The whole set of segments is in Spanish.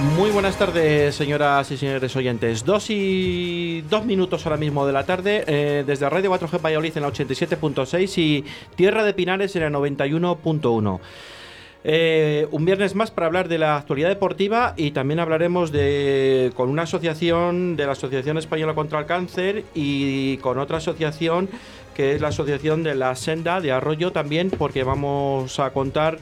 Muy buenas tardes, señoras y señores oyentes. Dos y dos minutos ahora mismo de la tarde, eh, desde Radio 4G Valladolid en la 87.6 y Tierra de Pinares en la 91.1. Eh, un viernes más para hablar de la actualidad deportiva y también hablaremos de con una asociación de la Asociación Española contra el Cáncer y con otra asociación que es la Asociación de la Senda de Arroyo también porque vamos a contar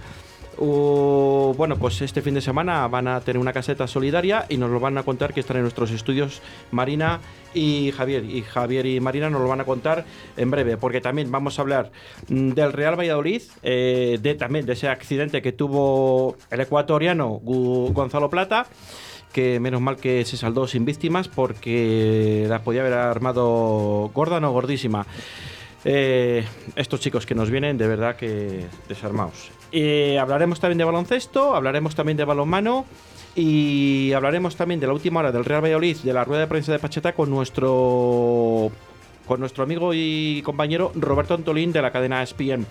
Bueno, pues este fin de semana van a tener una caseta solidaria y nos lo van a contar que están en nuestros estudios Marina y Javier. Y Javier y Marina nos lo van a contar en breve, porque también vamos a hablar mm, del Real Valladolid, eh, de también de ese accidente que tuvo el ecuatoriano Gonzalo Plata que menos mal que se saldó sin víctimas porque la podía haber armado gorda no gordísima. Eh, estos chicos que nos vienen de verdad que desarmados. Eh, hablaremos también de baloncesto, hablaremos también de balonmano y hablaremos también de la última hora del Real Valladolid, de la rueda de prensa de Pacheta con nuestro con nuestro amigo y compañero Roberto Antolín de la cadena ESPN.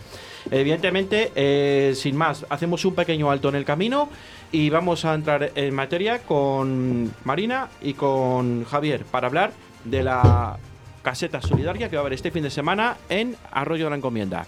Evidentemente, eh, sin más, hacemos un pequeño alto en el camino y vamos a entrar en materia con Marina y con Javier para hablar de la caseta solidaria que va a haber este fin de semana en Arroyo de la Encomienda.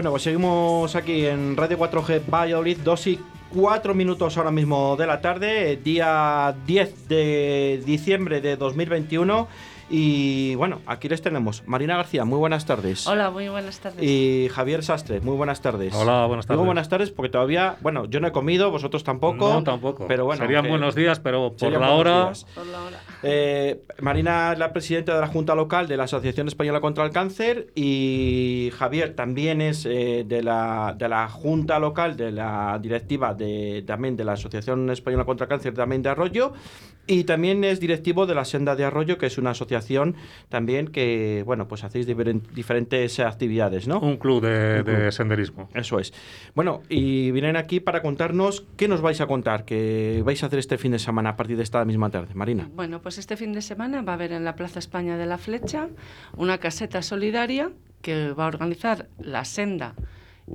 Bueno, pues seguimos aquí en Radio 4G Valladolid, 2 y 4 minutos ahora mismo de la tarde, día 10 de diciembre de 2021. Y bueno, aquí les tenemos. Marina García, muy buenas tardes. Hola, muy buenas tardes. Y Javier Sastre, muy buenas tardes. Hola, buenas tardes. Muy buenas tardes porque todavía, bueno, yo no he comido, vosotros tampoco. No, tampoco. Pero bueno, serían que- buenos días, pero por la hora. días. Por la hora. Eh, Marina es la presidenta de la Junta Local de la Asociación Española contra el Cáncer y Javier también es eh, de, la, de la Junta Local de la directiva de, también de la Asociación Española contra el Cáncer también de Arroyo y también es directivo de la Senda de Arroyo que es una asociación también que bueno pues hacéis diferen- diferentes actividades, ¿no? Un club de, Un club. de senderismo. Eso es. Bueno, y vienen aquí para contarnos qué nos vais a contar, que vais a hacer este fin de semana a partir de esta misma tarde. Marina. Bueno, pues este fin de semana va a haber en la Plaza España de la Flecha una caseta solidaria que va a organizar la Senda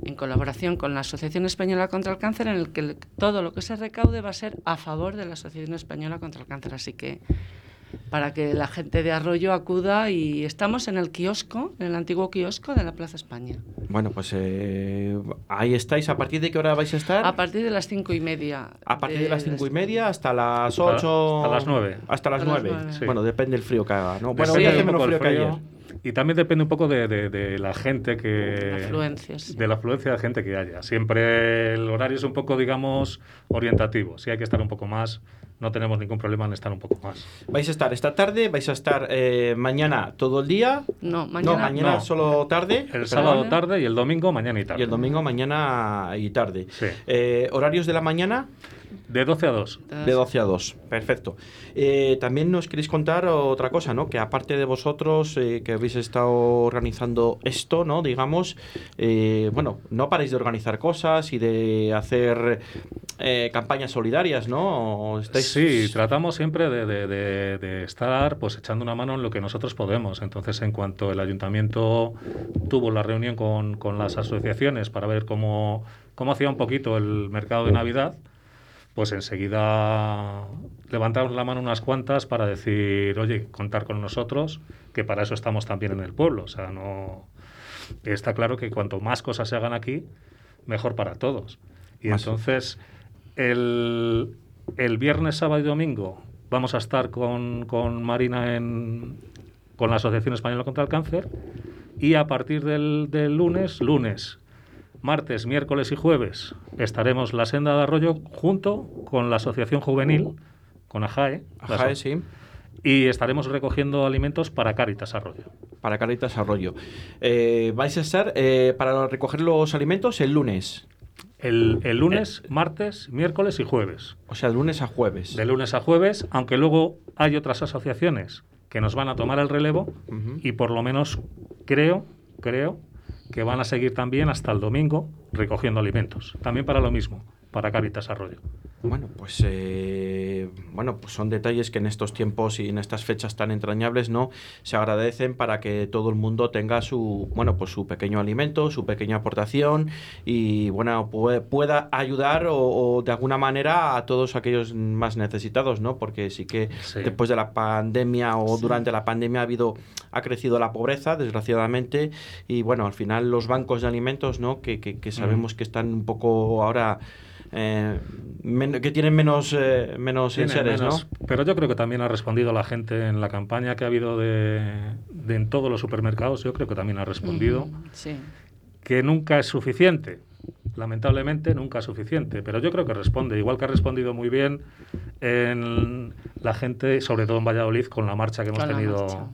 en colaboración con la Asociación Española contra el Cáncer, en el que todo lo que se recaude va a ser a favor de la Asociación Española contra el Cáncer. Así que para que la gente de Arroyo acuda y estamos en el kiosco, en el antiguo kiosco de la Plaza España, Bueno, pues eh, ahí estáis. ¿A partir de qué hora vais a estar? a partir de las cinco y media. A partir de las cinco y media hasta las ocho. hasta las nueve. Hasta las Hasta las nueve. Sí. Bueno, depende del frío que haga. ¿no? Bueno, hoy hace menos frío, el que frío. ayer. Y también depende un poco de, de- de la gente que... De la afluencia, sí. De la afluencia de gente que haya. Siempre el horario es un poco, digamos, orientativo. Si hay que estar un poco más, no tenemos ningún problema en estar un poco más. Vais a estar esta tarde, vais a estar eh, mañana todo el día. No, mañana. no, mañana no. solo tarde. El perdón. sábado tarde y el domingo mañana y tarde. Y el domingo mañana y tarde. Sí. Eh, ¿Horarios de la mañana? De 12 a 2. De 12 a 2, perfecto. Eh, también nos queréis contar otra cosa, ¿no? Que aparte de vosotros eh, que habéis estado organizando esto, ¿no? Digamos, eh, bueno, no paréis de organizar cosas y de hacer eh, campañas solidarias, ¿no? ¿O estáis- Sí, tratamos siempre de, de- de- de estar pues echando una mano en lo que nosotros podemos. Entonces, en cuanto el ayuntamiento tuvo la reunión con, con las asociaciones para ver cómo, cómo hacía un poquito el mercado de Navidad, pues enseguida levantamos la mano unas cuantas para decir, oye, contar con nosotros, que para eso estamos también en el pueblo. O sea, no está claro que cuanto más cosas se hagan aquí, mejor para todos. Y Más- entonces, el, el viernes, sábado y domingo vamos a estar con, con Marina en, con la Asociación Española contra el Cáncer y a partir del, del lunes, lunes, martes, miércoles y jueves estaremos la senda de Arroyo junto con la Asociación Juvenil, con AJAE, aso- sí. y estaremos recogiendo alimentos para Cáritas Arroyo. Para Caritas Arroyo. Eh, vais a estar eh, para recoger los alimentos el lunes. El, el lunes, martes, miércoles y jueves. O sea, de lunes a jueves. De lunes a jueves, aunque luego hay otras asociaciones que nos van a tomar el relevo y por lo menos creo, creo que van a seguir también hasta el domingo recogiendo alimentos. También para lo mismo, para Caritas Arroyo. Bueno, pues eh, bueno, pues son detalles que en estos tiempos y en estas fechas tan entrañables, ¿no? Se agradecen para que todo el mundo tenga su, bueno, pues su pequeño alimento, su pequeña aportación y bueno, pue- pueda ayudar o, o de alguna manera a todos aquellos más necesitados, ¿no? Porque sí que Sí. después de la pandemia o durante la pandemia ha habido ha crecido la pobreza, desgraciadamente, y bueno, al final los bancos de alimentos, ¿no? Que, que- que sabemos que están un poco ahora eh, que tienen menos eh, menos Tienen enseres, menos, ¿no? Pero yo creo que también ha respondido la gente en la campaña que ha habido de, de en todos los supermercados, yo creo que también ha respondido. Mm, Sí. que nunca es suficiente. Lamentablemente nunca es suficiente, pero yo creo que responde, igual que ha respondido muy bien en la gente, sobre todo en Valladolid, con la marcha que hemos tenido marcha.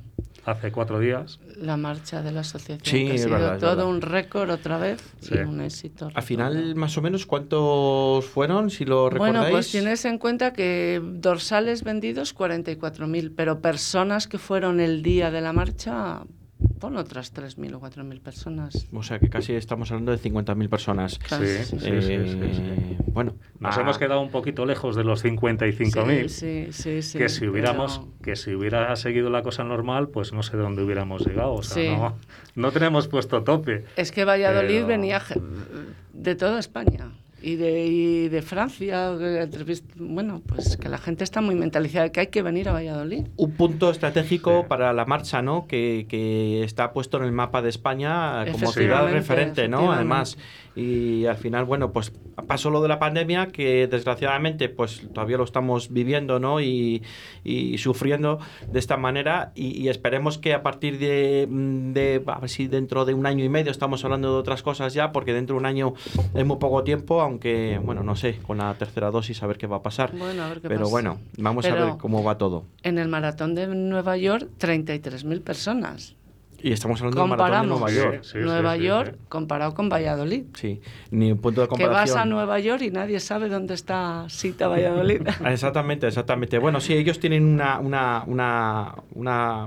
Hace cuatro días. La marcha de la asociación, Sí, que ha sido verdad, todo un récord otra vez Sí. y un éxito. Al final, más o menos, ¿cuántos fueron, si lo recordáis? Bueno, pues tienes en cuenta que dorsales vendidos 44.000, pero personas que fueron el día de la marcha, pon otras 3.000 o 4.000 personas. O sea, que casi estamos hablando de 50.000 personas. Sí, sí. sí, Eh, sí, sí. Bueno, Nos ah, hemos quedado un poquito lejos de los 55.000. Sí, sí, sí, que si hubiéramos pero- que si hubiera seguido la cosa normal pues no sé de dónde hubiéramos llegado o sea Sí. no, no tenemos puesto tope Es que Valladolid Pero- venía de toda España y de, y de Francia. Bueno, pues que la gente está muy mentalizada que hay que venir a Valladolid. un punto estratégico Sí. para la marcha, ¿no? Que, que está puesto en el mapa de España como ciudad referente, ¿no? Además, y al final, bueno, pues pasó lo de la pandemia que desgraciadamente, pues todavía lo estamos viviendo, ¿no? Y, y sufriendo de esta manera y, y esperemos que a partir de, mm, de, a ver si dentro de un año y medio estamos hablando de otras cosas ya, porque dentro de un año es muy poco tiempo, aunque, bueno, no sé, con la tercera dosis a ver qué va a pasar. Bueno, a ver qué Pero pasa. bueno, vamos a Pero- ver cómo va todo. En el maratón de Nueva York, 33.000 personas. Y estamos hablando del maratón de Comparamos Nueva York. Sí, sí, Nueva sí, York sí. comparado con Valladolid. Sí, ni un punto de Que comparación. vas a Nueva York y nadie sabe dónde está Sita Valladolid. Exactamente, exactamente. Bueno, sí, ellos tienen una, una, una, una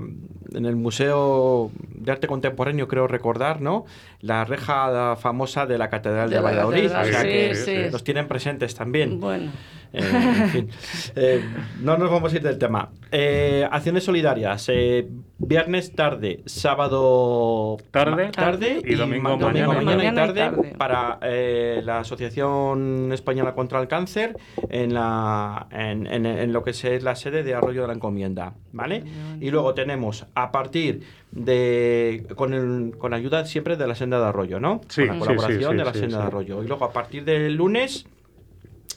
en el Museo de Arte Contemporáneo, creo recordar, ¿no? La reja famosa de la Catedral de, De la Valladolid. catedral, o sea sí, que sí. los tienen presentes también. bueno, Eh, en fin. Eh, no nos vamos a ir del tema. Eh, acciones solidarias. eh, viernes tarde, sábado Tarde. tarde Y domingo ma- mañana. mañana y Mañana y tarde, tarde. para eh, la Asociación Española contra el Cáncer en, la, en, en- en lo que es la sede de Arroyo de la Encomienda. ¿Vale? Y luego tenemos a partir de. con, el- con ayuda siempre de la senda de Arroyo, ¿no? Sí, con la sí, colaboración sí, de la sí, senda sí. de Arroyo. Y luego a partir del lunes.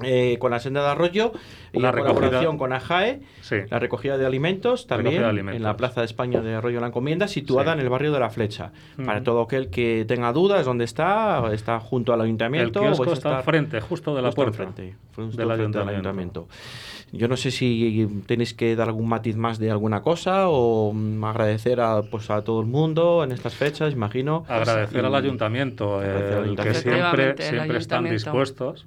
Eh, con la senda de arroyo y La la colaboración recogida- con AJAE, Sí. la recogida de alimentos también Recogida de alimentos. en la Plaza de España de Arroyo la Encomienda, situada Sí. en el barrio de la Flecha. Para todo aquel que tenga dudas, ¿dónde está? Está junto al el ayuntamiento. kiosco vais a está enfrente justo de la justo puerta enfrente, justo del ayuntamiento. Yo no sé si tenéis que dar algún matiz más de alguna cosa o mm, agradecer a, pues, a todo el mundo en estas fechas, imagino. agradecer Y- al ayuntamiento, Agradecer al el que siempre el siempre están dispuestos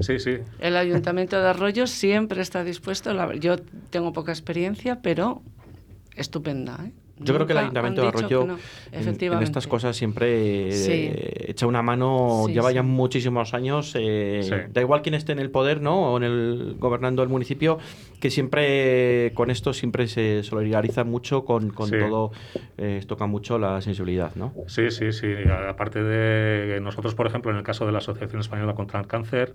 Sí, sí. El Ayuntamiento de Arroyo siempre está dispuesto. yo tengo poca experiencia, pero estupenda. ¿eh? Yo creo que el Ayuntamiento de Arroyo no. en- estas cosas siempre eh, echa una mano, Sí, lleva sí. ya muchísimos años, eh, Sí. da igual quién esté en el poder, ¿no? O en el gobernando el municipio, que siempre con esto siempre se solidariza mucho con, con Sí. todo, eh, toca mucho la sensibilidad, ¿no? Sí, sí, sí. Aparte de nosotros, por ejemplo, en el caso de la Asociación Española contra el Cáncer,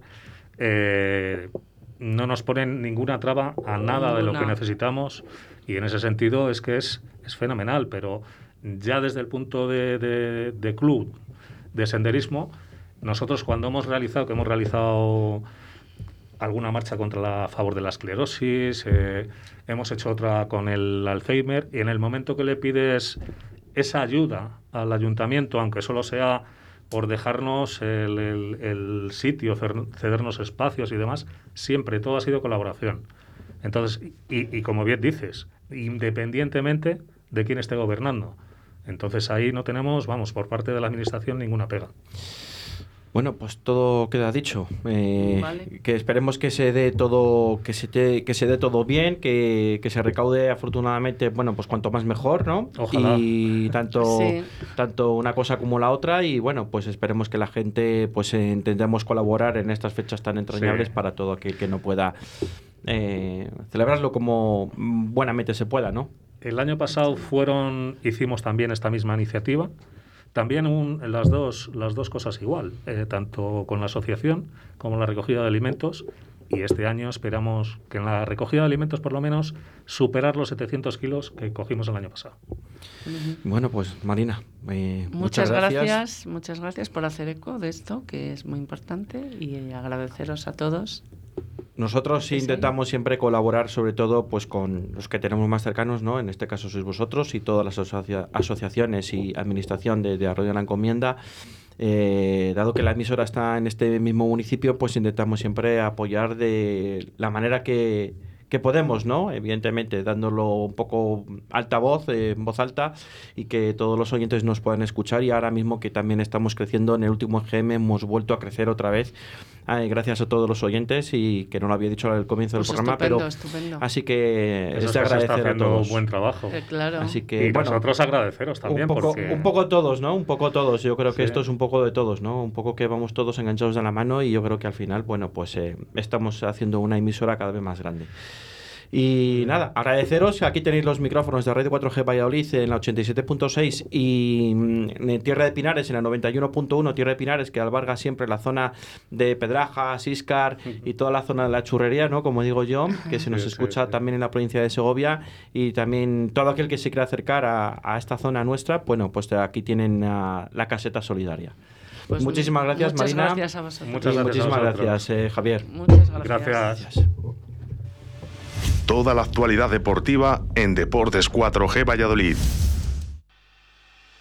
eh, no nos ponen ninguna traba a nada de lo que necesitamos y en ese sentido es que es, es fenomenal, pero ya desde el punto de, de- de club, de senderismo, nosotros cuando hemos realizado, que hemos realizado alguna marcha contra la a favor de la esclerosis, eh, hemos hecho otra con el Alzheimer y en el momento que le pides esa ayuda al ayuntamiento, aunque solo sea por dejarnos el, el- el sitio, cedernos espacios y demás, siempre todo ha sido colaboración. Entonces, y, y como bien dices, independientemente de quién esté gobernando. Entonces ahí no tenemos, vamos, por parte de la administración ninguna pega. Bueno, pues todo queda dicho. Eh, Vale. Que esperemos que se dé todo, que se te- que se dé todo bien, que, que se recaude afortunadamente, bueno, pues cuanto más mejor, ¿no? Ojalá. Y tanto, Sí. tanto una cosa como la otra. Y bueno, pues esperemos que la gente, pues eh, intentemos colaborar en estas fechas tan entrañables Sí. para todo aquel que no pueda eh, celebrarlo como buenamente se pueda, ¿no? El año pasado fueron, hicimos también esta misma iniciativa. También un- las, dos, las dos cosas igual, eh, tanto con la asociación como la recogida de alimentos. Y este año esperamos que en la recogida de alimentos, por lo menos, superar los 700 kilos que cogimos el año pasado. Bueno, pues Marina, eh, Muchas, gracias. muchas gracias por hacer eco de esto, que es muy importante, y agradeceros a todos. Nosotros Sí, intentamos siempre colaborar, sobre todo, pues con los que tenemos más cercanos, ¿no? En este caso sois vosotros y todas las asocia- asociaciones y administración de, de Arroyo de la Encomienda. Eh, dado que la emisora está en este mismo municipio, pues intentamos siempre apoyar de la manera que, que podemos, ¿no? Evidentemente, dándolo un poco altavoz, eh, en voz alta, y que todos los oyentes nos puedan escuchar. Y ahora mismo que también estamos creciendo en el último EGM, hemos vuelto a crecer otra vez, eh, gracias a todos los oyentes, y que no lo había dicho al comienzo Pues del programa, estupendo, pero estupendo. así que Eso es de se está agradecer a haciendo todos. buen trabajo. Eh, claro. Así que, y bueno, nosotros agradeceros también un poco, porque... un poco todos, ¿no? Un poco todos. Yo creo que Sí. esto es un poco de todos, ¿no? Un poco que vamos todos enganchados de la mano y yo creo que al final, bueno, pues eh, estamos haciendo una emisora cada vez más grande. Y nada, agradeceros. Aquí tenéis los micrófonos de Radio 4G Valladolid en la 87.6 y mm, en Tierra de Pinares en la 91.1. Tierra de Pinares que alberga siempre la zona de Pedrajas, Iscar y toda la zona de la churrería, ¿no? Como digo yo, que se nos Sí, escucha sí. también en la provincia de Segovia y también todo aquel que se quiera acercar a, a esta zona nuestra, bueno, pues aquí tienen ah, la caseta solidaria. Pues muchísimas gracias, muchas Marina. gracias a vosotros. Muchas gracias a muchísimas vosotros. gracias, eh, Javier. Muchas gracias. Gracias. Gracias. Toda la actualidad deportiva en Deportes 4G Valladolid.